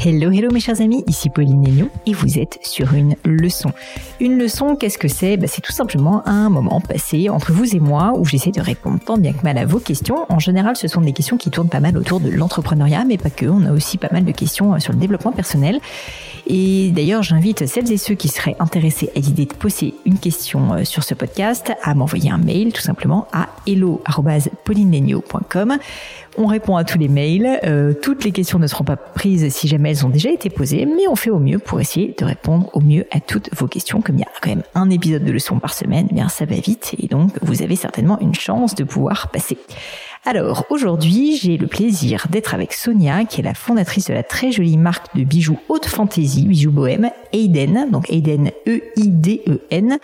Hello, hello mes chers amis, ici Pauline Agneau et vous êtes sur une leçon. Une leçon, qu'est-ce que c'est? Bah, C'est tout simplement un moment passé entre vous et moi où j'essaie de répondre tant bien que mal à vos questions. En général, ce sont des questions qui tournent pas mal autour de l'entrepreneuriat, mais pas que. On a aussi pas mal de questions euh, sur le développement personnel. Et d'ailleurs, j'invite celles et ceux qui seraient intéressés à l'idée de poser une question euh, sur ce podcast à m'envoyer un mail tout simplement à hello.paulinegno.com on répond à tous les mails. Euh, toutes les questions ne seront pas prises si jamais elles ont déjà été posées, mais on fait au mieux pour essayer de répondre au mieux à toutes vos questions. Comme il y a quand même un épisode de leçon par semaine, eh bien ça va vite et donc vous avez certainement une chance de pouvoir passer. Alors aujourd'hui, j'ai le plaisir d'être avec Sonia, qui est la fondatrice de la très jolie marque de bijoux haute fantaisie, bijoux bohème, Aiden, donc Aiden E-I-D-E-N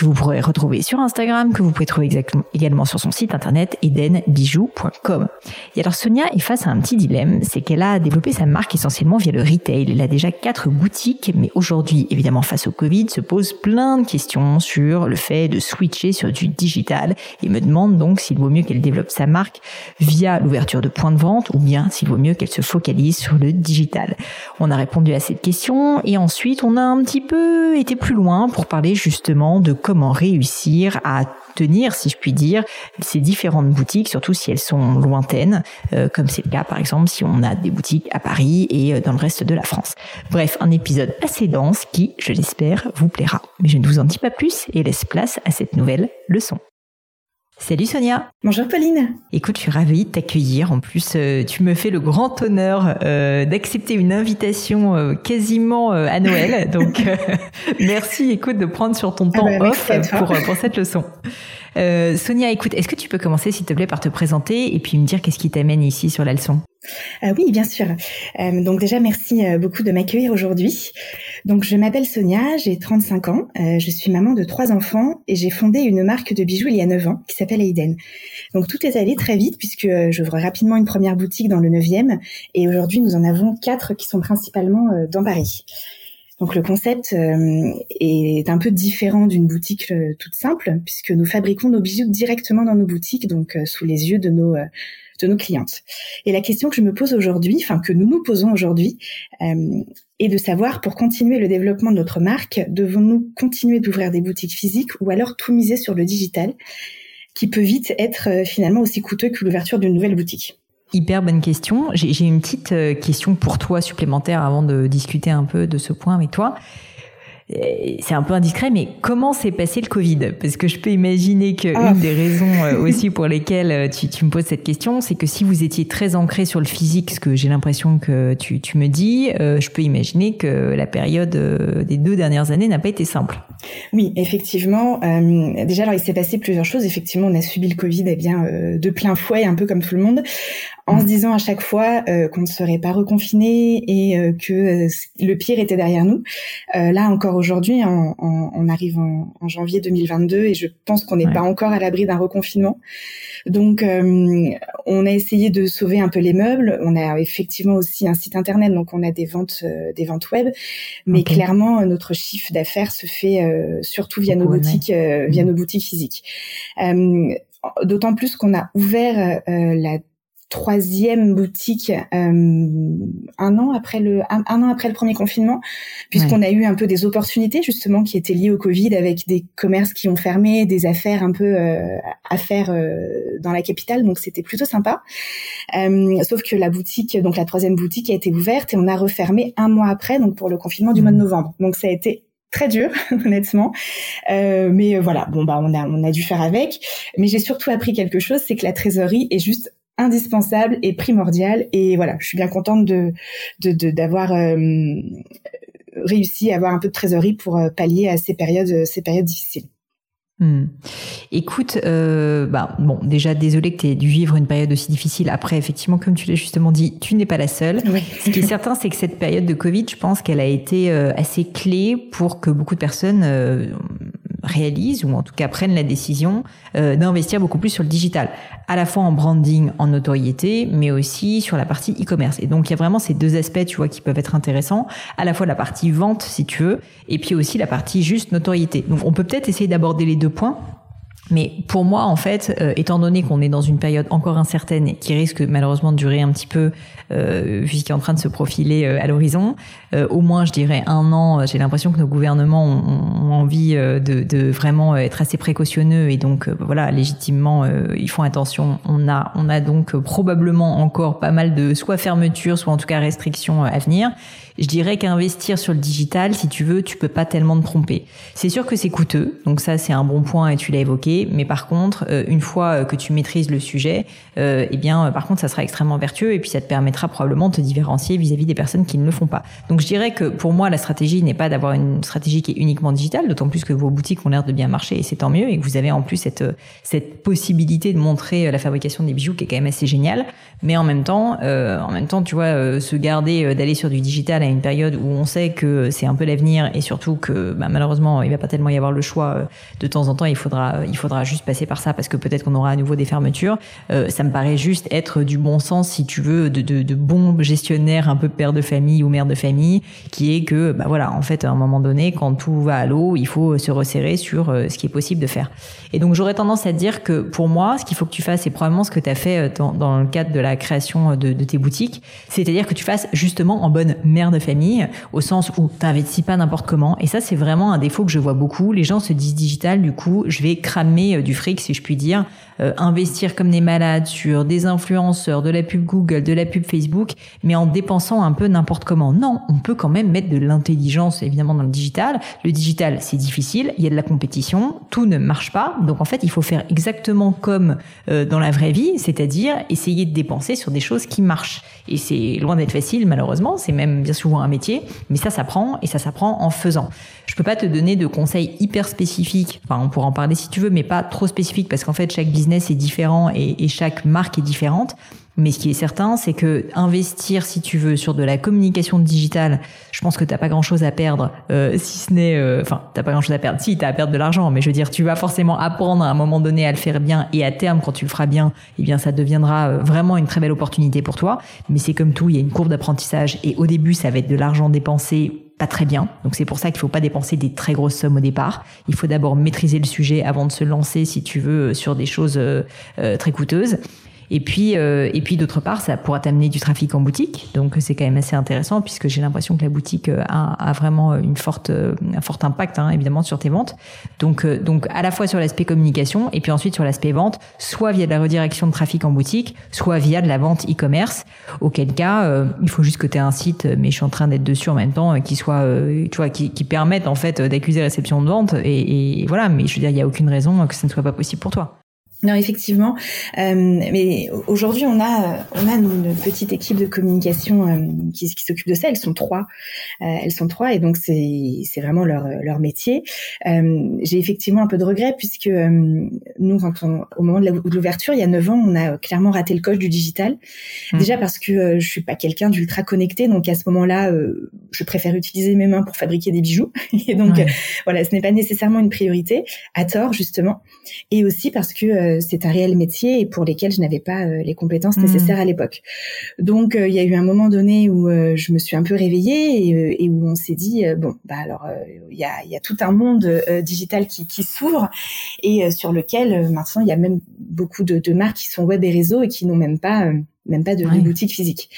que vous pourrez retrouver sur Instagram, que vous pouvez trouver également sur son site internet edenbijou.com. Et alors Sonia est face à un petit dilemme, c'est qu'elle a développé sa marque essentiellement via le retail. Elle a déjà quatre boutiques, mais aujourd'hui, évidemment face au Covid, se pose plein de questions sur le fait de switcher sur du digital et me demande donc s'il vaut mieux qu'elle développe sa marque via l'ouverture de points de vente ou bien s'il vaut mieux qu'elle se focalise sur le digital. On a répondu à cette question et ensuite on a un petit peu été plus loin pour parler justement de réussir à tenir, si je puis dire, ces différentes boutiques, surtout si elles sont lointaines, euh, comme c'est le cas par exemple si on a des boutiques à Paris et euh, dans le reste de la France. Bref, un épisode assez dense qui, je l'espère, vous plaira. Mais je ne vous en dis pas plus et laisse place à cette nouvelle leçon. Salut Sonia. Bonjour Pauline. Écoute, je suis ravie de t'accueillir. En plus, euh, tu me fais le grand honneur euh, d'accepter une invitation euh, quasiment à Noël. Donc, merci, écoute, de prendre sur ton ah temps bah, off pour, pour cette leçon. Sonia, écoute, est-ce que tu peux commencer, s'il te plaît, par te présenter et puis me dire qu'est-ce qui t'amène ici sur la leçon? Euh, oui, bien sûr. Euh, donc déjà, merci euh, beaucoup de m'accueillir aujourd'hui. Donc je m'appelle Sonia, j'ai 35 ans, je suis maman de trois enfants et j'ai fondé une marque de bijoux il y a 9 ans qui s'appelle Aiden. Donc tout est allé très vite puisque j'ouvre rapidement une première boutique dans le 9e et aujourd'hui nous en avons quatre qui sont principalement dans Paris. Donc le concept est un peu différent d'une boutique toute simple puisque nous fabriquons nos bijoux directement dans nos boutiques, donc sous les yeux de nos de nos clientes. Et la question que je me pose aujourd'hui, enfin que nous nous posons aujourd'hui, euh, est de savoir pour continuer le développement de notre marque, devons-nous continuer d'ouvrir des boutiques physiques ou alors tout miser sur le digital, qui peut vite être euh, finalement aussi coûteux que l'ouverture d'une nouvelle boutique? Hyper bonne question. J'ai une petite euh, question pour toi supplémentaire avant de discuter un peu de ce point avec toi c'est un peu indiscret, mais comment s'est passé le Covid? Parce que je peux imaginer qu'une ah. des raisons euh, aussi pour lesquelles euh, tu, tu me poses cette question, c'est que si vous étiez très ancré sur le physique, ce que j'ai l'impression que tu, tu, me dis, euh, je peux imaginer que la période des deux dernières années n'a pas été simple. Oui, effectivement. déjà, alors il s'est passé plusieurs choses. Effectivement, on a subi le Covid eh bien de plein fouet, un peu comme tout le monde en se disant à chaque fois euh, qu'on ne serait pas reconfiné et euh, que euh, le pire était derrière nous. là encore aujourd'hui, on, arrive en, janvier 2022 et je pense qu'on n'est pas encore à l'abri d'un reconfinement. Donc, on a essayé de sauver un peu les meubles. On a effectivement aussi un site internet, donc on a des ventes, des ventes web. Mais clairement, notre chiffre d'affaires se fait surtout via nos boutiques, via mm. nos boutiques physiques. D'autant plus qu'on a ouvert la troisième boutique euh, un an après le un, an après le premier confinement puisqu'on a eu un peu des opportunités justement qui étaient liées au Covid avec des commerces qui ont fermé des affaires un peu euh, à faire euh, dans la capitale. Donc c'était plutôt sympa. Sauf que la boutique donc la troisième boutique a été ouverte et on a refermé un mois après donc pour le confinement du mois de mmh. novembre. Donc ça a été très dur honnêtement. Mais voilà. Bon bah on a on a dû faire avec. Mais j'ai surtout appris quelque chose c'est que la trésorerie est juste indispensable et primordial. Et voilà, je suis bien contente de d'avoir euh, réussi à avoir un peu de trésorerie pour euh, pallier à ces périodes ces périodes difficiles. Hmm. Écoute, euh, bah, bon, déjà désolé que tu aies dû vivre une période aussi difficile. Après, effectivement, comme tu l'as justement dit, tu n'es pas la seule. Ce qui est certain, c'est que cette période de Covid, je pense qu'elle a été assez clé pour que beaucoup de personnes réalisent ou en tout cas prennent la décision euh, d'investir beaucoup plus sur le digital, à la fois en branding, en notoriété, mais aussi sur la partie e-commerce. Et donc il y a vraiment ces deux aspects, tu vois, qui peuvent être intéressants, à la fois la partie vente, si tu veux, et puis aussi la partie juste notoriété. Donc on peut peut-être essayer d'aborder les deux points mais pour moi, en fait, euh, étant donné qu'on est dans une période encore incertaine et qui risque malheureusement de durer un petit peu, euh, vu est en train de se profiler euh, à l'horizon, euh, au moins, je dirais un an. J'ai l'impression que nos gouvernements ont, envie de, de, vraiment être assez précautionneux et donc voilà, légitimement, ils font attention. On a, on a donc probablement encore pas mal de soit fermetures, soit en tout cas restrictions à venir. Je dirais qu'investir sur le digital, si tu veux, tu peux pas tellement te tromper. C'est sûr que c'est coûteux, donc ça c'est un bon point et tu l'as évoqué. Mais par contre, euh, une fois que tu maîtrises le sujet, euh, eh bien, par contre, ça sera extrêmement vertueux et puis ça te permettra probablement de te différencier vis-à-vis des personnes qui ne le font pas. Donc je dirais que pour moi, la stratégie n'est pas d'avoir une stratégie qui est uniquement digitale, d'autant plus que vos boutiques ont l'air de bien marcher et c'est tant mieux et que vous avez en plus cette cette possibilité de montrer la fabrication des bijoux qui est quand même assez géniale. Mais en même temps, euh, en même temps, tu vois, euh, se garder d'aller sur du digital une période où on sait que c'est un peu l'avenir et surtout que bah, malheureusement il va pas tellement y avoir le choix euh, de temps en temps il faudra il faudra juste passer par ça parce que peut-être qu'on aura à nouveau des fermetures euh, ça me paraît juste être du bon sens si tu veux de, de, de bon gestionnaire un peu père de famille ou mère de famille qui est que bah voilà en fait à un moment donné quand tout va à l'eau il faut se resserrer sur euh, ce qui est possible de faire et donc j'aurais tendance à dire que pour moi ce qu'il faut que tu fasses c'est probablement ce que tu as fait dans, dans le cadre de la création de, de tes boutiques c'est-à-dire que tu fasses justement en bonne mère de famille, au sens où t'investis pas n'importe comment. Et ça, c'est vraiment un défaut que je vois beaucoup. Les gens se disent digital, du coup, je vais cramer euh, du fric, si je puis dire, euh, investir comme des malades sur des influenceurs, de la pub Google, de la pub Facebook, mais en dépensant un peu n'importe comment. Non, on peut quand même mettre de l'intelligence, évidemment, dans le digital. Le digital, c'est difficile, il y a de la compétition, tout ne marche pas. Donc, en fait, il faut faire exactement comme euh, dans la vraie vie, c'est-à-dire essayer de dépenser sur des choses qui marchent. Et c'est loin d'être facile, malheureusement. C'est même bien souvent un métier, mais ça s'apprend et ça s'apprend en faisant. Je peux pas te donner de conseils hyper spécifiques. Enfin, on pourra en parler si tu veux, mais pas trop spécifiques parce qu'en fait, chaque business est différent et, et chaque marque est différente. Mais ce qui est certain, c'est que investir, si tu veux, sur de la communication digitale, je pense que t'as pas grand chose à perdre, euh, si ce n'est, euh, enfin, t'as pas grand chose à perdre. Si, t'as à perdre de l'argent, mais je veux dire, tu vas forcément apprendre à un moment donné à le faire bien, et à terme, quand tu le feras bien, eh bien, ça deviendra euh, vraiment une très belle opportunité pour toi. Mais c'est comme tout, il y a une courbe d'apprentissage, et au début, ça va être de l'argent dépensé pas très bien. Donc c'est pour ça qu'il faut pas dépenser des très grosses sommes au départ. Il faut d'abord maîtriser le sujet avant de se lancer, si tu veux, sur des choses euh, très coûteuses. Et puis, euh, et puis d'autre part, ça pourra t'amener du trafic en boutique. Donc c'est quand même assez intéressant puisque j'ai l'impression que la boutique euh, a, a, vraiment une forte, euh, un fort impact hein, évidemment sur tes ventes. Donc, donc à la fois sur l'aspect communication et puis ensuite sur l'aspect vente, soit via de la redirection de trafic en boutique, soit via de la vente e-commerce. Auquel cas, il faut juste que tu aies un site, mais je suis en train d'être dessus en même temps, qui soit, tu vois, qui, qui permette en fait d'accuser réception de vente. Et, et voilà, mais je veux dire, il y a aucune raison que ça ne soit pas possible pour toi. Non, effectivement. Euh, mais aujourd'hui, on a on a une petite équipe de communication euh, qui, qui s'occupe de ça. Elles sont trois. Euh, elles sont trois, et donc c'est c'est vraiment leur leur métier. Euh, j'ai effectivement un peu de regret puisque euh, nous, quand on, au moment de l'ouverture, il y a neuf ans, on a clairement raté le coche du digital. Mmh. Déjà parce que je suis pas quelqu'un d'ultra connecté, donc à ce moment-là, je préfère utiliser mes mains pour fabriquer des bijoux. Et donc voilà, ce n'est pas nécessairement une priorité, à tort justement, et aussi parce que c'est un réel métier et pour lesquels je n'avais pas euh, les compétences mmh. nécessaires à l'époque. Donc euh, il y a eu un moment donné où euh, je me suis un peu réveillée et, où on s'est dit bon bah alors il y a, y a tout un monde digital qui, qui s'ouvre et sur lequel maintenant il y a même beaucoup de, de, marques qui sont web et réseau et qui n'ont même pas même pas de, boutique physique.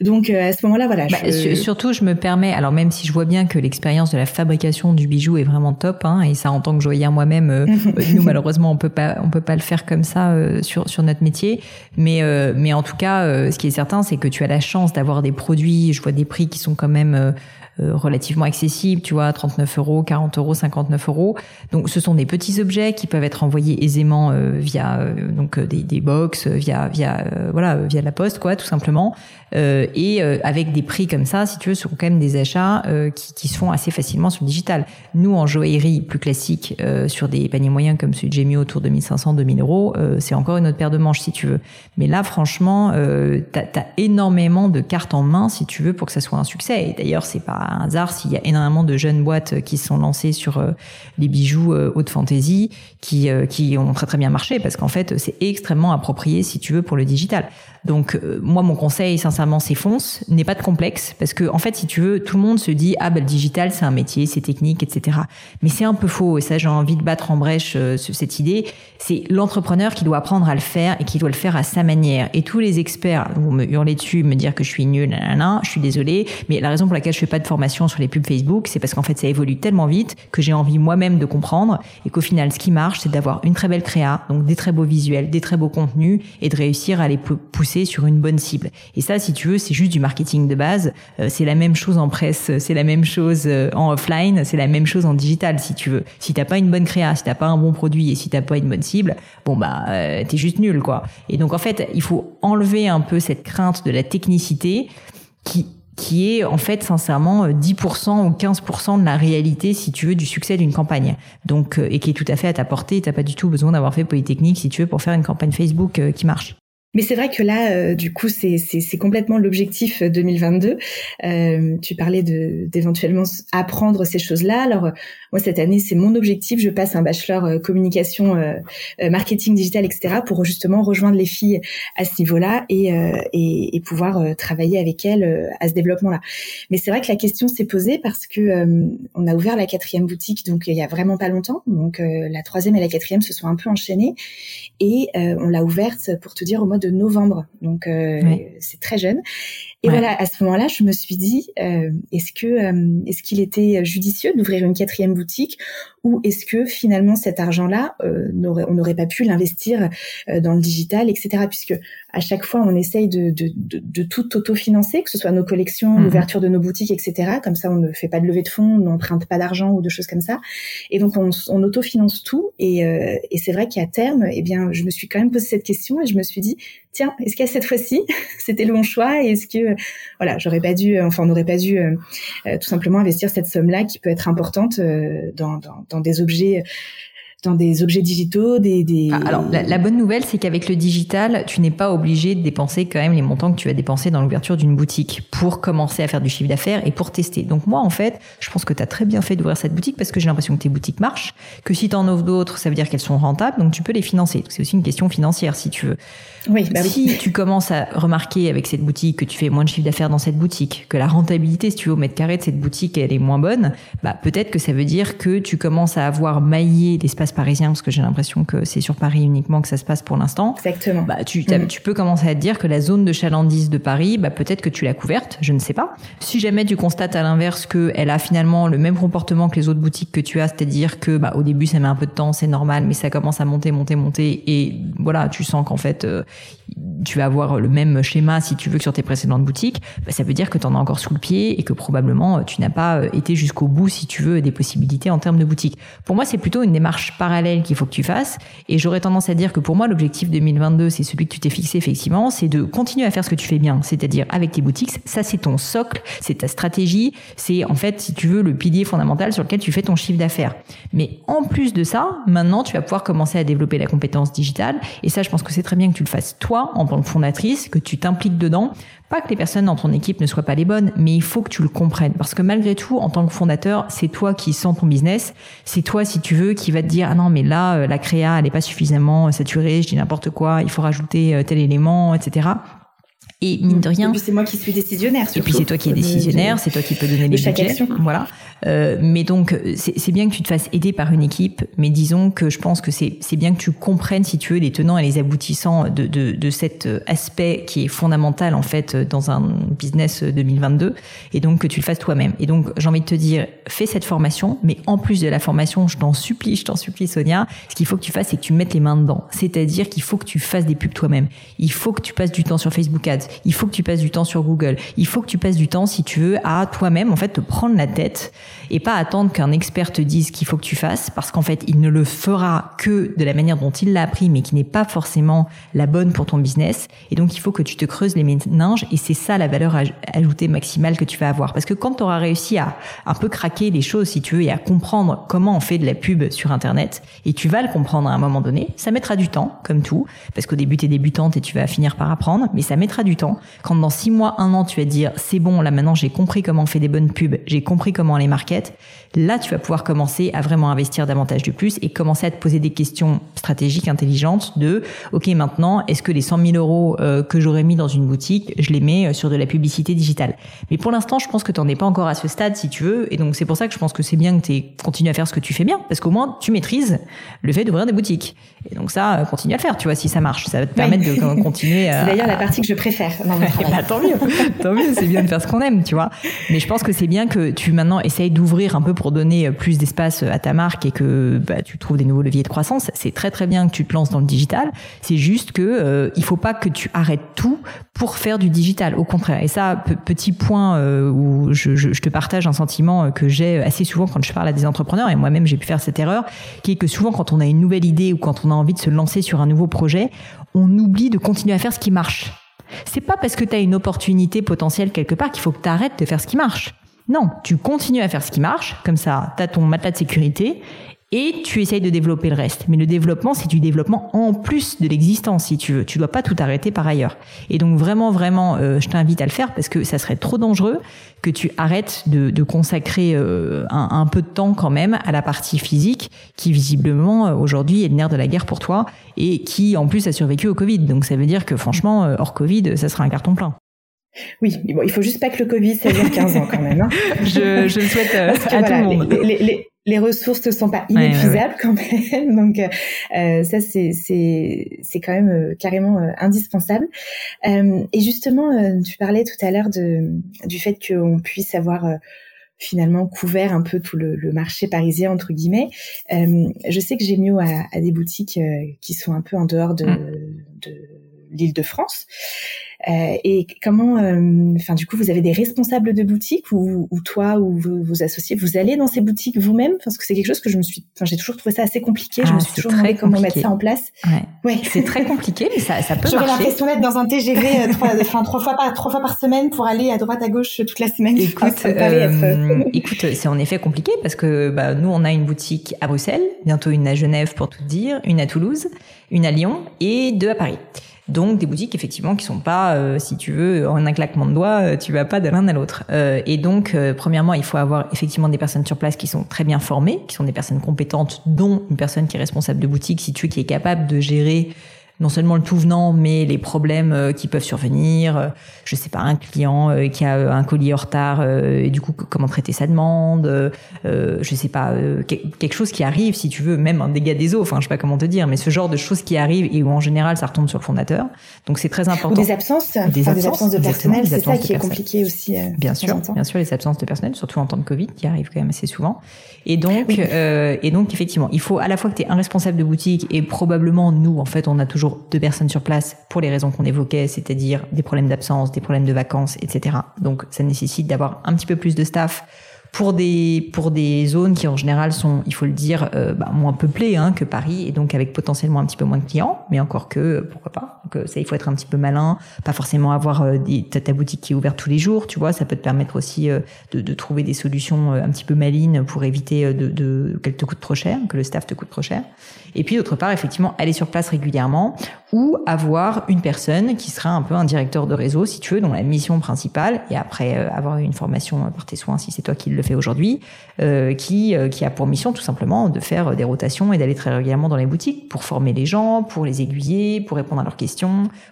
Donc à ce moment-là, voilà. Bah, surtout, je me permets. Alors même si je vois bien que l'expérience de la fabrication du bijou est vraiment top, hein, et ça en tant que joaillière moi-même, nous malheureusement on peut pas, on peut pas le faire comme ça sur sur notre métier. Mais mais en tout cas, ce qui est certain, c'est que tu as la chance d'avoir des produits. Je vois des prix qui sont quand même euh, relativement accessible, tu vois, 39 euros, 40 euros, 59 euros. Donc, ce sont des petits objets qui peuvent être envoyés aisément euh, via euh, donc des, des box, via via voilà via la poste, quoi, tout simplement. et avec des prix comme ça, si tu veux, ce sont quand même des achats qui, qui se font assez facilement sur le digital. Nous, en joaillerie plus classique, sur des paniers moyens comme celui de Gemio autour de 1500-2000 euros, c'est encore une autre paire de manches si tu veux. Mais là, franchement, euh, t'as as énormément de cartes en main si tu veux pour que ça soit un succès. Et d'ailleurs, c'est pas un hasard s'il y a énormément de jeunes boîtes qui se sont lancées sur euh, les bijoux euh, haute fantaisie qui euh, qui ont très très bien marché parce qu'en fait c'est extrêmement approprié si tu veux pour le digital. Donc moi mon conseil sincèrement c'est fonce, n'est pas de complexe parce que en fait si tu veux tout le monde se dit ah ben le digital c'est un métier, c'est technique etc. Mais c'est un peu faux et ça j'ai envie de battre en brèche cette idée. C'est l'entrepreneur qui doit apprendre à le faire et qui doit le faire à sa manière. Et tous les experts vont me hurler dessus, me dire que je suis nul, je suis désolée, mais la raison pour laquelle je fais pas de formation sur les pubs Facebook, c'est parce qu'en fait ça évolue tellement vite que j'ai envie moi-même de comprendre et qu'au final ce qui marche c'est d'avoir une très belle créa, donc des très beaux visuels, des très beaux contenus et de réussir à les pousser sur une bonne cible. Et ça si tu veux c'est juste du marketing de base, euh, c'est la même chose en presse, c'est la même chose euh, en offline, c'est la même chose en digital si tu veux. Si t'as pas une bonne créa, si t'as pas un bon produit et si t'as pas une bonne cible, bon bah euh, t'es juste nul quoi. Et donc en fait il faut enlever un peu cette crainte de la technicité qui qui est en fait sincèrement 10% euh, ou 15% de la réalité, si tu veux, du succès d'une campagne. Donc, euh, et qui est tout à fait à ta portée. T'as pas du tout besoin d'avoir fait Polytechnique, si tu veux, pour faire une campagne Facebook euh, qui marche. Mais c'est vrai que là, euh, du coup, c'est complètement l'objectif 2022. Euh, tu parlais de d'éventuellement apprendre ces choses-là. Alors moi, cette année, c'est mon objectif. Je passe un bachelor euh, communication, euh, marketing digital, etc. pour justement rejoindre les filles à ce niveau-là et, et, et, pouvoir travailler avec elles à ce développement-là. Mais c'est vrai que la question s'est posée parce que on a ouvert la quatrième boutique donc il y a vraiment pas longtemps. Donc la troisième et la quatrième se sont un peu enchaînées et on l'a ouverte pour te dire au mois de novembre, donc euh, c'est très jeune. Et voilà, à ce moment-là, je me suis dit, euh, est-ce que euh, est-ce qu'il était judicieux d'ouvrir une quatrième boutique ou est-ce que finalement cet argent-là, euh, on n'aurait pas pu l'investir euh, dans le digital, etc. Puisque à chaque fois, on essaye de, de, de, de tout autofinancer, que ce soit nos collections, mhm. l'ouverture de nos boutiques, etc. Comme ça, on ne fait pas de levée de fonds, on n'emprunte pas d'argent ou de choses comme ça. Et donc, on, on autofinance tout. Et, euh, et c'est vrai qu'à terme, eh bien, je me suis quand même posé cette question et je me suis dit, tiens, est-ce qu'à cette fois-ci, c'était le bon choix Est-ce que, voilà, j'aurais pas dû, enfin, on n'aurait pas dû tout simplement investir cette somme-là qui peut être importante dans des objets dans des objets digitaux, des. des... Ah, alors la, bonne nouvelle, c'est qu'avec le digital, tu n'es pas obligé de dépenser quand même les montants que tu vas dépenser dans l'ouverture d'une boutique pour commencer à faire du chiffre d'affaires et pour tester. Donc moi, en fait, je pense que tu as très bien fait d'ouvrir cette boutique parce que j'ai l'impression que tes boutiques marchent, que si tu en offres d'autres, ça veut dire qu'elles sont rentables, donc tu peux les financer. C'est aussi une question financière si tu veux. Oui, bah si tu commences à remarquer avec cette boutique que tu fais moins de chiffre d'affaires dans cette boutique, que la rentabilité, si tu veux, au mètre carré de cette boutique, elle est moins bonne, bah peut-être que ça veut dire que tu commences à avoir maillé l'espace parisien, parce que j'ai l'impression que c'est sur Paris uniquement que ça se passe pour l'instant. Exactement. Bah, tu, mm. tu peux commencer à te dire que la zone de chalandise de Paris, bah, peut-être que tu l'as couverte, je ne sais pas. Si jamais tu constates à l'inverse qu'elle a finalement le même comportement que les autres boutiques que tu as, c'est-à-dire que bah, au début ça met un peu de temps, c'est normal, mais ça commence à monter, monter, monter, et voilà, tu sens qu'en fait euh, tu vas avoir le même schéma si tu veux que sur tes précédentes boutiques, bah, ça veut dire que tu en as encore sous le pied et que probablement euh, tu n'as pas euh, été jusqu'au bout si tu veux des possibilités en termes de boutique. Pour moi, c'est plutôt une démarche parallèle qu'il faut que tu fasses et j'aurais tendance à dire que pour moi l'objectif 2022, c'est celui que tu t'es fixé effectivement, c'est de continuer à faire ce que tu fais bien, c'est-à-dire avec tes boutiques, ça c'est ton socle, c'est ta stratégie, c'est en fait si tu veux le pilier fondamental sur lequel tu fais ton chiffre d'affaires. Mais en plus de ça, maintenant tu vas pouvoir commencer à développer la compétence digitale et ça je pense que c'est très bien que tu le fasses toi en tant que fondatrice, que tu t'impliques dedans. Pas que les personnes dans ton équipe ne soient pas les bonnes, mais il faut que tu le comprennes. Parce que malgré tout, en tant que fondateur, c'est toi qui sens ton business. C'est toi, si tu veux, qui va te dire, ah non, mais là, euh, la créa, elle n'est pas suffisamment saturée, je dis n'importe quoi, il faut rajouter euh, tel élément, etc. Et mine de rien. Et puis c'est moi qui suis décisionnaire. Et puis c'est toi qui es décisionnaire, c'est toi qui peux donner les budgets. Voilà. Euh, mais donc c'est bien que tu te fasses aider par une équipe, mais disons que je pense que c'est bien que tu comprennes si tu veux les tenants et les aboutissants de, de, de cet aspect qui est fondamental en fait dans un business 2022, et donc que tu le fasses toi-même. Et donc j'ai envie de te dire, fais cette formation, mais en plus de la formation, je t'en supplie, je t'en supplie Sonia, ce qu'il faut que tu fasses, c'est que tu mettes les mains dedans. C'est-à-dire qu'il faut que tu fasses des pubs toi-même. Il faut que tu passes du temps sur Facebook Ads il faut que tu passes du temps sur Google. Il faut que tu passes du temps, si tu veux, à toi-même, en fait, te prendre la tête et pas attendre qu'un expert te dise qu'il faut que tu fasses parce qu'en fait, il ne le fera que de la manière dont il l'a appris, mais qui n'est pas forcément la bonne pour ton business. Et donc, il faut que tu te creuses les méninges et c'est ça la valeur ajoutée maximale que tu vas avoir. Parce que quand tu auras réussi à un peu craquer les choses, si tu veux, et à comprendre comment on fait de la pub sur Internet, et tu vas le comprendre à un moment donné, ça mettra du temps, comme tout, parce qu'au début, tu es débutante et tu vas finir par apprendre, mais ça mettra du temps quand dans six mois, un an, tu vas te dire c'est bon, là maintenant j'ai compris comment on fait des bonnes pubs, j'ai compris comment on les market, là tu vas pouvoir commencer à vraiment investir davantage de plus et commencer à te poser des questions stratégiques intelligentes de ok maintenant est-ce que les 100 000 euros euh, que j'aurais mis dans une boutique, je les mets euh, sur de la publicité digitale? Mais pour l'instant, je pense que tu n'en es pas encore à ce stade si tu veux et donc c'est pour ça que je pense que c'est bien que tu continues à faire ce que tu fais bien parce qu'au moins tu maîtrises le fait d'ouvrir des boutiques. Et donc ça, euh, continue à le faire, tu vois, si ça marche, ça va te permettre de continuer. C'est d'ailleurs la partie que je préfère. bah, tant mieux, tant mieux, c'est bien de faire ce qu'on aime, tu vois. Mais je pense que c'est bien que tu maintenant essayes d'ouvrir un peu pour donner plus d'espace à ta marque et que bah, tu trouves des nouveaux leviers de croissance. C'est très très bien que tu te lances dans le digital. C'est juste que euh, il faut pas que tu arrêtes tout pour faire du digital. Au contraire. Et ça, petit point euh, où je, je, je, te partage un sentiment que j'ai assez souvent quand je parle à des entrepreneurs et moi-même j'ai pu faire cette erreur, qui est que souvent quand on a une nouvelle idée ou quand on a envie de se lancer sur un nouveau projet, on oublie de continuer à faire ce qui marche. C'est pas parce que tu as une opportunité potentielle quelque part qu'il faut que tu arrêtes de faire ce qui marche. Non, tu continues à faire ce qui marche, comme ça, tu as ton matelas de sécurité et tu essayes de développer le reste. Mais le développement, c'est du développement en plus de l'existence, si tu veux. Tu dois pas tout arrêter par ailleurs. Et donc vraiment, vraiment, euh, je t'invite à le faire parce que ça serait trop dangereux que tu arrêtes de, de consacrer euh, un, un, peu de temps quand même à la partie physique, qui visiblement euh, aujourd'hui est le nerf de la guerre pour toi et qui en plus a survécu au Covid. Donc ça veut dire que franchement, hors Covid, ça sera un carton plein. Oui, bon, il faut juste pas que le Covid ça dure 15 ans quand même. Hein. je, je le souhaite à tout le monde. Les, les, les ressources ne sont pas inépuisables quand même, donc euh, ça c'est c'est c'est quand même euh, carrément euh, indispensable. Euh, et justement, tu parlais tout à l'heure de du fait qu'on puisse avoir finalement couvert un peu tout le, le marché parisien entre guillemets. je sais que j'ai mieux à, à, des boutiques qui sont un peu en dehors de, mm. de l'île de France. Euh, et comment, euh, enfin du coup, vous avez des responsables de boutique ou, ou toi ou vos, associés, vous allez dans ces boutiques vous-même? Parce que c'est quelque chose que je me suis, enfin j'ai toujours trouvé ça assez compliqué. je me ah, suis toujours demandé comment mettre ça en place. Ouais. ouais. C'est très compliqué, mais ça, ça peut J'aurais l'impression d'être dans un TGV euh, trois, enfin trois fois par trois fois par semaine pour aller à droite à gauche toute la semaine. Écoute, euh, écoute, c'est en effet compliqué parce que bah, nous on a une boutique à Bruxelles, bientôt une à Genève pour tout dire, une à Toulouse, une à Lyon et deux à Paris. Donc des boutiques effectivement qui sont pas, euh, si tu veux, en un claquement de doigts, euh, tu vas pas de l'un à l'autre. Euh, et donc premièrement, il faut avoir effectivement des personnes sur place qui sont très bien formées, qui sont des personnes compétentes, dont une personne qui est responsable de boutique, si tu veux, qui est capable de gérer non seulement le tout venant, mais les problèmes euh, qui peuvent survenir. Euh, je sais pas, un client euh, qui a un colis en retard et du coup comment traiter sa demande. je sais pas, quelque chose qui arrive, si tu veux, même un dégât des eaux. Enfin, je sais pas comment te dire, mais ce genre de choses qui arrivent et où en général ça retombe sur le fondateur. Donc c'est très important. Ou des absences, des, absences, de personnel, c'est ça qui est compliqué aussi. bien sûr, bien sûr, les absences de personnel, surtout en temps de Covid, qui arrivent quand même assez souvent. Et donc, et donc effectivement, il faut à la fois que tu es un responsable de boutique et probablement nous, en fait, on a toujours deux personnes sur place pour les raisons qu'on évoquait, c'est-à-dire des problèmes d'absence, des problèmes de vacances, etc. Donc ça nécessite d'avoir un petit peu plus de staff pour des pour des zones qui en général sont, il faut le dire, euh, bah, moins peuplées hein, que Paris et donc avec potentiellement un petit peu moins de clients, mais encore que pourquoi pas. Donc euh, ça, il faut être un petit peu malin, pas forcément avoir euh, des, ta, boutique qui est ouverte tous les jours, tu vois, ça peut te permettre aussi de, de, trouver des solutions un petit peu malines pour éviter de, de qu'elle te coûte trop cher, que le staff te coûte trop cher. Et puis d'autre part, effectivement, aller sur place régulièrement. ou avoir une personne qui sera un peu un directeur de réseau, si tu veux, dont la mission principale, et après euh, avoir une formation par tes soins, si c'est toi qui le fais aujourd'hui, euh, qui, euh, qui a pour mission tout simplement de faire des rotations et d'aller très régulièrement dans les boutiques pour former les gens, pour les aiguiller, pour répondre à leurs questions,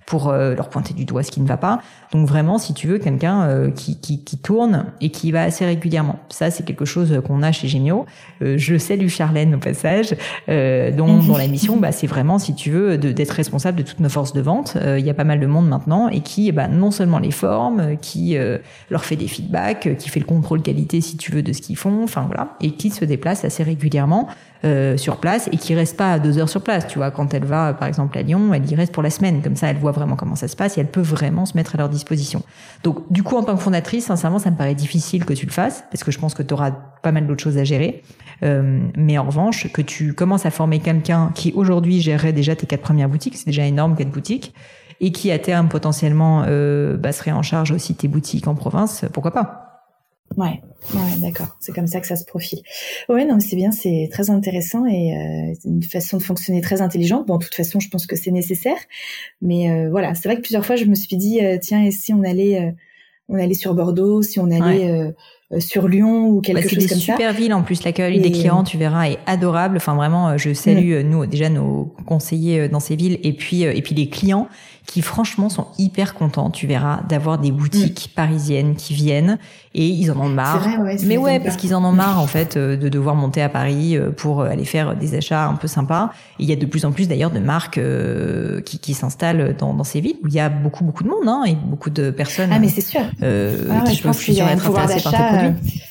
pour leur pointer du doigt ce qui ne va pas. Donc vraiment, si tu veux, quelqu'un qui, qui, tourne et qui va assez régulièrement. Ça, c'est quelque chose qu'on a chez Gémio. je salue Charlène au passage, dont, la mission, bah, c'est vraiment, si tu veux, d'être responsable de toutes nos forces de vente. Euh, il y a pas mal de monde maintenant et qui, bah, non seulement les forme, euh, qui euh, leur fait des feedbacks, qui fait le contrôle qualité si tu veux de ce qu'ils font, enfin voilà, et qui se déplace assez régulièrement sur place et qui reste pas deux heures sur place. Tu vois, quand elle va par exemple à Lyon, elle y reste pour la semaine. Comme ça, elle voit vraiment comment ça se passe et elle peut vraiment se mettre à leur disposition. Donc, du coup, en tant que fondatrice, sincèrement, ça me paraît difficile que tu le fasses parce que je pense que tu auras pas mal d'autres choses à gérer. Euh, mais en revanche, que tu commences à former quelqu'un qui aujourd'hui gérerait déjà tes quatre premières boutiques, c'est déjà énorme quatre boutiques, et qui à terme potentiellement euh, bah, serait en charge aussi tes boutiques en province, pourquoi pas? Ouais, ouais, d'accord. C'est comme ça que ça se profile. Ouais, non, c'est bien, c'est très intéressant et euh, une façon de fonctionner très intelligente. Bon, de toute façon, je pense que c'est nécessaire, mais euh, voilà, c'est vrai que plusieurs fois, je me suis dit, euh, tiens, et si on allait, on allait sur Bordeaux, si on allait euh, sur Lyon ou quelque bah, chose comme ça. C'est des super villes en plus. L'accueil des clients, tu verras, est adorable. Enfin vraiment, euh, je salue euh, nous déjà nos conseillers dans ces villes et puis et puis les clients qui franchement sont hyper contents, tu verras, d'avoir des boutiques mm. parisiennes qui viennent et ils en ont marre. Vrai, Mais ouais, parce qu'ils en ont marre en fait de devoir monter à Paris pour aller faire des achats un peu sympas. Et il y a de plus en plus d'ailleurs de marques qui, qui s'installent dans, dans ces villes où il y a beaucoup beaucoup de monde hein, et beaucoup de personnes. Ah mais c'est sûr. Euh, ah, qui peuvent plus être intéressées par tes produits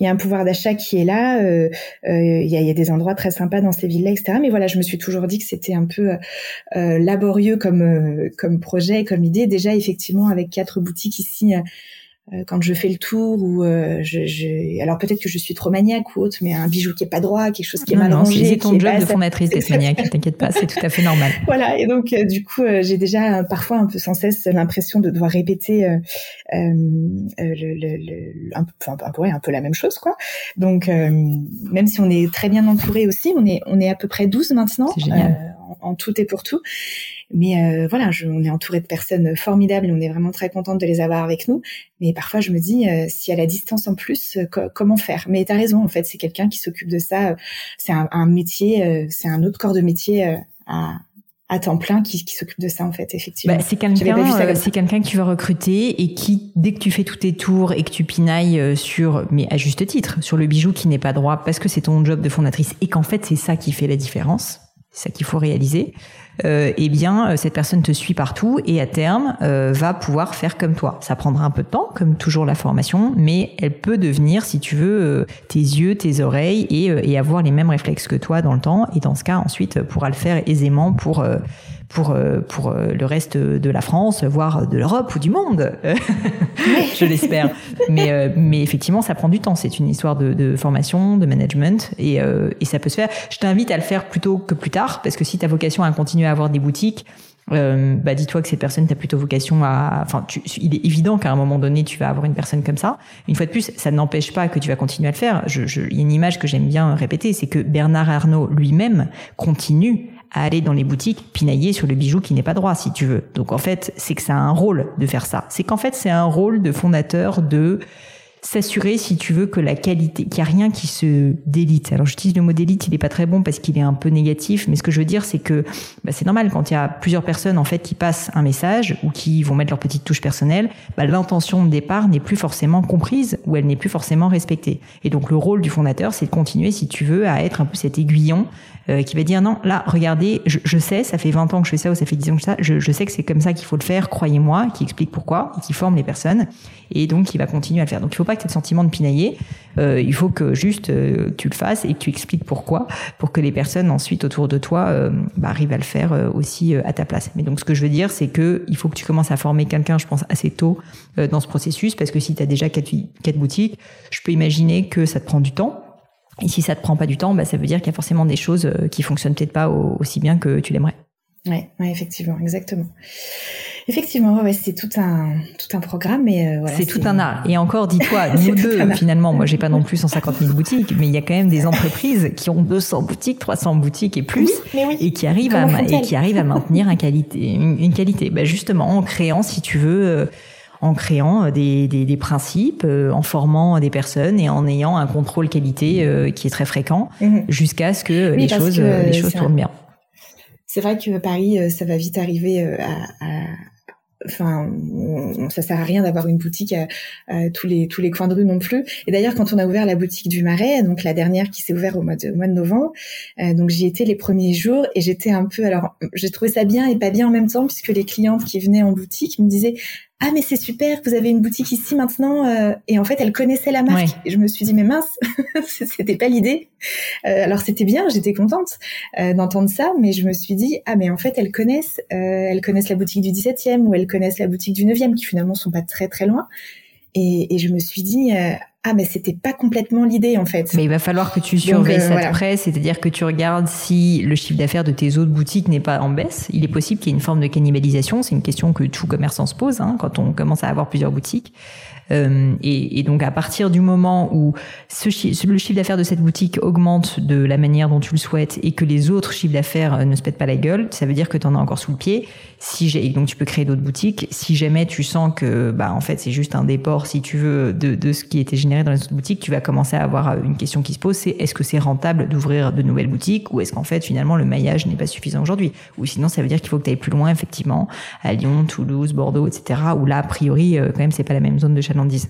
il y a un pouvoir d'achat qui est là. Euh, euh, il, y a, des endroits très sympas dans ces villes-là, etc. Mais voilà, je me suis toujours dit que c'était un peu euh, laborieux comme comme projet, comme idée. Déjà, effectivement, avec quatre boutiques ici quand je fais le tour ou euh, je, je, alors peut-être que je suis trop maniaque ou autre mais un bijou qui est pas droit quelque chose qui est mal non, rangé c'est ton job de fondatrice d'être maniaque t'inquiète pas c'est tout à fait normal. Voilà et donc euh, du coup j'ai déjà parfois un peu sans cesse l'impression de devoir répéter euh, le, le, le, un, enfin, ouais, un peu la même chose quoi. Donc même si on est très bien entouré aussi on est on est à peu près 12 maintenant en, en, tout et pour tout mais euh, voilà, je, on est entouré de personnes formidables et on est vraiment très contente de les avoir avec nous. Mais parfois, je me dis, euh, si à la distance en plus, euh, comment faire? Mais tu as raison, en fait, c'est quelqu'un qui s'occupe de ça. C'est un, un, métier, c'est un autre corps de métier à, à temps plein qui, qui s'occupe de ça en fait effectivement. Bah, c'est quelqu'un c'est quelqu'un que tu vas recruter et qui dès que tu fais tous tes tours et que tu pinailles sur mais à juste titre sur le bijou qui n'est pas droit parce que c'est ton job de fondatrice et qu'en fait c'est ça qui fait la différence, c'est ça qu'il faut réaliser euh, eh bien, euh, cette personne te suit partout et à terme euh, va pouvoir faire comme toi. Ça prendra un peu de temps, comme toujours la formation, mais elle peut devenir, si tu veux, euh, tes yeux, tes oreilles et, et, avoir les mêmes réflexes que toi dans le temps. Et dans ce cas, ensuite, pourra le faire aisément pour pour euh, pour euh, le reste de la France, voire de l'Europe ou du monde. je l'espère. Mais euh, mais effectivement, ça prend du temps. C'est une histoire de, de formation, de management, et et ça peut se faire. Je t'invite à le faire plutôt que plus tard, parce que si ta vocation à continuer à avoir des boutiques, euh, bah dis-toi que cette personne t'a plutôt vocation à enfin tu, il est évident qu'à un moment donné tu vas avoir une personne comme ça une fois de plus ça n'empêche pas que tu vas continuer à le faire je, je, il y a une image que j'aime bien répéter c'est que Bernard Arnault lui-même continue à aller dans les boutiques pinailler sur le bijou qui n'est pas droit, si tu veux. Donc en fait, c'est que ça a un rôle de faire ça. C'est qu'en fait, c'est un rôle de fondateur de s'assurer, si tu veux, que la qualité, qu'il n'y a rien qui se délite. Alors j'utilise le mot délite, il n'est pas très bon parce qu'il est un peu négatif, mais ce que je veux dire, c'est que bah, c'est normal quand il y a plusieurs personnes en fait qui passent un message ou qui vont mettre leur petite touche personnelle, bah, l'intention de départ n'est plus forcément comprise ou elle n'est plus forcément respectée. Et donc le rôle du fondateur, c'est de continuer, si tu veux, à être un peu cet aiguillon euh, qui va dire non, là, regardez, je, je, sais, ça fait 20 ans que je fais ça ou ça fait 10 ans que ça, je, je sais que c'est comme ça qu'il faut le faire, croyez-moi, qui explique pourquoi qui forme les personnes et donc il va continuer à le faire. Donc pas que tu aies le sentiment de pinailler, euh, il faut que juste euh, tu le fasses et que tu expliques pourquoi pour que les personnes ensuite autour de toi euh, bah, arrivent à le faire aussi à ta place. Mais donc ce que je veux dire c'est que il faut que tu commences à former quelqu'un, je pense assez tôt dans ce processus parce que si tu as déjà quatre, boutiques, je peux imaginer que ça te prend du temps et si ça te prend pas du temps, bah, ça veut dire qu'il y a forcément des choses qui fonctionnent peut-être pas aussi bien que tu l'aimerais. Ouais, ouais, effectivement, exactement. Effectivement, ouais, c'est tout un tout un programme, mais euh, voilà. C'est tout un art. Et encore, dis-toi, nous deux, finalement, moi, j'ai pas non plus 150 000 boutiques, mais il y a quand même des entreprises qui ont 200 boutiques, 300 boutiques et plus, et qui arrivent à et qui arrivent à maintenir un qualité, une, qualité? Bah, justement, en créant, si tu veux. Euh, en créant euh, des, des, des, principes, en formant des personnes et en ayant un contrôle qualité qui est très fréquent mhm. jusqu'à ce que les choses, les choses tournent bien. C'est vrai que Paris, ça va vite arriver à, à enfin ça sert à rien d'avoir une boutique à, tous les tous les coins de rue non plus. Et d'ailleurs quand on a ouvert la boutique du Marais donc la dernière qui s'est ouverte au mois de mois de novembre euh, donc j'y étais les premiers jours et j'étais un peu alors j'ai trouvé ça bien et pas bien en même temps puisque les clientes qui venaient en boutique me disaient ah mais c'est super, vous avez une boutique ici maintenant. Euh, et en fait, elle connaissait la marque. Et je me suis dit mais mince, c'était pas l'idée. Euh, alors c'était bien, j'étais contente euh, d'entendre ça, mais je me suis dit ah mais en fait elles connaissent, elles connaissent la boutique du 17e ou elles connaissent la boutique du 9e qui finalement sont pas très très loin. Et, et je me suis dit ah mais c'était pas complètement l'idée en fait. Mais il va falloir que tu surveilles cette voilà. presse, c'est-à-dire que tu regardes si le chiffre d'affaires de tes autres boutiques n'est pas en baisse. Il est possible qu'il y ait une forme de cannibalisation, c'est une question que tout commerçant se pose hein, quand on commence à avoir plusieurs boutiques. Euh, et, donc à partir du moment où le chiffre d'affaires de cette boutique augmente de la manière dont tu le souhaites et que les autres chiffres d'affaires euh, ne se pètent pas la gueule, ça veut dire que tu en as encore sous le pied. Si j'ai donc tu peux créer d'autres boutiques. Si jamais tu sens que bah en fait c'est juste un déport, si tu veux, de, ce qui était généré dans les autres boutiques, tu vas commencer à avoir euh, une question qui se pose, c'est est-ce que c'est rentable d'ouvrir de nouvelles boutiques ou est-ce qu'en fait finalement le maillage n'est pas suffisant aujourd'hui? Ou sinon ça veut dire qu'il faut que tu ailles plus loin effectivement à Lyon, Toulouse, Bordeaux, etc. Où là a priori quand même c'est pas la même zone de chalandise.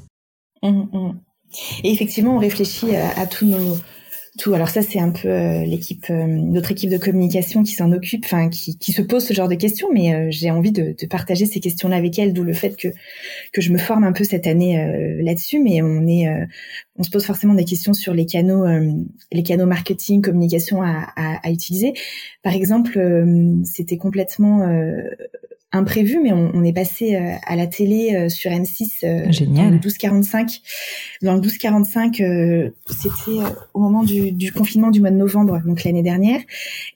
Mmh, mmh. Et effectivement, on réfléchit à, tous nos tout. Alors ça, c'est un peu euh, l'équipe, euh, notre équipe de communication qui s'en occupe, enfin qui, qui, se pose ce genre de questions. Mais euh, j'ai envie de, partager ces questions-là avec elle, d'où le fait que que je me forme un peu cette année là-dessus. Mais on est, on se pose forcément des questions sur les canaux, les canaux marketing, communication à utiliser. Par exemple, c'était complètement imprévu, mais on, on est passé euh, à la télé euh, sur M6 euh, Génial. dans le 1245. Dans le 1245, c'était au moment du, du, confinement du mois de novembre, donc l'année dernière,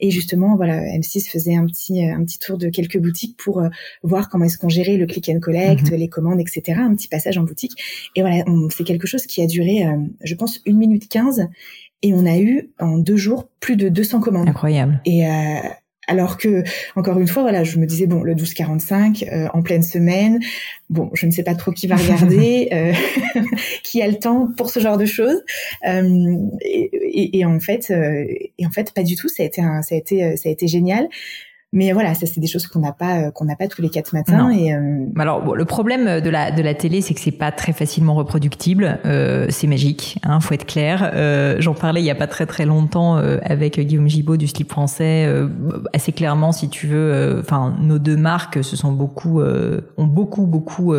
et justement, voilà, M6 faisait un petit un petit tour de quelques boutiques pour voir comment est-ce qu'on gérait le click and collect, mhm. les commandes, etc. Un petit passage en boutique, et voilà, c'est quelque chose qui a duré, je pense, une minute quinze, et on a eu en deux jours plus de 200 commandes. Incroyable. Et alors que, encore une fois, voilà, je me disais bon, le 12-45 euh, en pleine semaine, bon, je ne sais pas trop qui va regarder, euh, qui a le temps pour ce genre de choses, euh, et, et, en fait, et en fait, pas du tout. Ça a été, un, ça a été, ça a été génial. Mais voilà, ça c'est des choses qu'on n'a pas qu'on n'a pas tous les quatre matins. Et euh... alors le problème de la de la télé, c'est que c'est pas très facilement reproductible. Euh, c'est magique, hein, faut être clair. Euh, J'en parlais il y a pas très très longtemps euh, avec Guillaume Gibaud du slip français. Euh, assez clairement, si tu veux, euh, enfin nos deux marques se sont beaucoup ont beaucoup beaucoup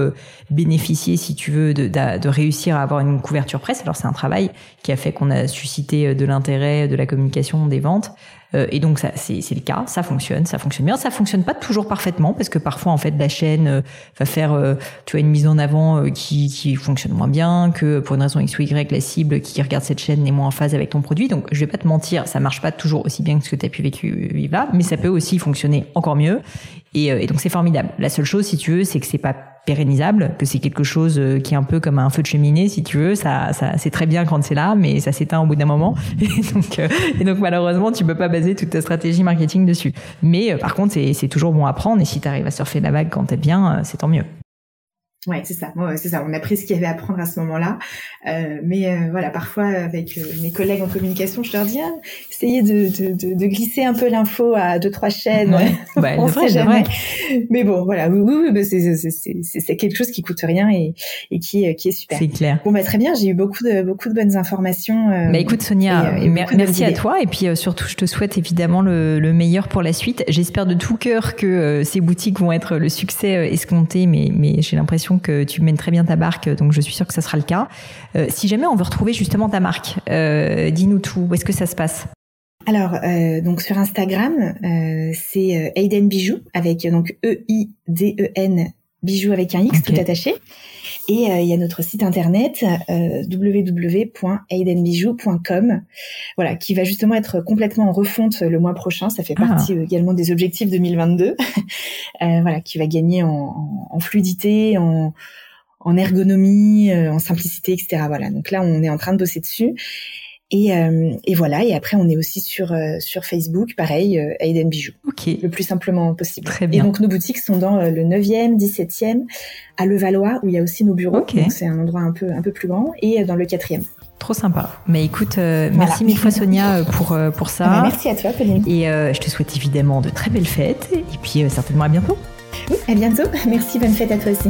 bénéficié, si tu veux, de, de, de réussir à avoir une couverture presse. Alors c'est un travail qui a fait qu'on a suscité de l'intérêt, de la communication, des ventes. Euh, et donc ça, c'est, le cas, ça fonctionne, ça fonctionne bien. Ça fonctionne pas toujours parfaitement parce que parfois en fait la chaîne euh, va faire, euh, tu vois, une mise en avant qui, qui fonctionne moins bien, que pour une raison X ou Y, la cible qui regarde cette chaîne n'est moins en phase avec ton produit. Donc je vais pas te mentir, ça marche pas toujours aussi bien que ce que tu as pu vivre là, mais ça peut aussi fonctionner encore mieux. Et, et donc c'est formidable. La seule chose, si tu veux, c'est que c'est pas pérennisable, que c'est quelque chose euh, qui est un peu comme un feu de cheminée, si tu veux. Ça, ça c'est très bien quand c'est là, mais ça s'éteint au bout d'un moment. Et donc, euh, et donc malheureusement, tu peux pas baser toute ta stratégie marketing dessus. Mais euh, par contre, c'est toujours bon à prendre. Et si tu arrives à surfer la vague quand t'es bien, c'est tant mieux. Ouais, c'est ça. Ouais, c'est ça. On a pris ce qu'il y avait à prendre à ce moment-là. Euh, mais euh, voilà, parfois avec euh, mes collègues en communication, je leur dis ah, essayez de, de, de, glisser un peu l'info à deux trois chaînes. Ouais. Bah, on sait jamais. Mais bon, voilà. Oui, oui, bah, c'est quelque chose qui coûte rien et, et qui, qui est super. C'est clair. Bon, bah très bien. J'ai eu beaucoup de beaucoup de bonnes informations. bah écoute Sonia, merci à toi et puis surtout je te souhaite évidemment le, le meilleur pour la suite. J'espère de tout cœur que ces boutiques vont être le succès escompté, mais mais j'ai l'impression que tu mènes très bien ta barque, donc je suis sûre que ça sera le cas. Euh, si jamais on veut retrouver justement ta marque, euh, dis-nous tout. Où est-ce que ça se passe? Alors, euh, donc sur Instagram, c'est Aiden Bijou avec donc E I D E N bijoux avec un X tout attaché. Et il y a notre site internet www.aidenbijou.com, voilà, qui va justement être complètement en refonte le mois prochain. Ça fait ah. partie également des objectifs 2022. voilà, qui va gagner en, en fluidité, en en ergonomie, euh, en simplicité, etc. Voilà. Donc là, on est en train de bosser dessus. Et, euh, et voilà. Et après, on est aussi sur euh, sur Facebook, pareil, Aiden Bijoux. Le plus simplement possible. Très bien. Et donc nos boutiques sont dans le 9e, 17e, à Levallois où il y a aussi nos bureaux. Donc c'est un endroit un peu un peu plus grand et dans le 4e. Trop sympa. Mais écoute, merci mille fois Sonia pour pour ça. Ah bah, merci à toi, Pauline. Et je te souhaite évidemment de très belles fêtes et puis certainement à bientôt. Oui, à bientôt. Merci, bonne fête à toi aussi.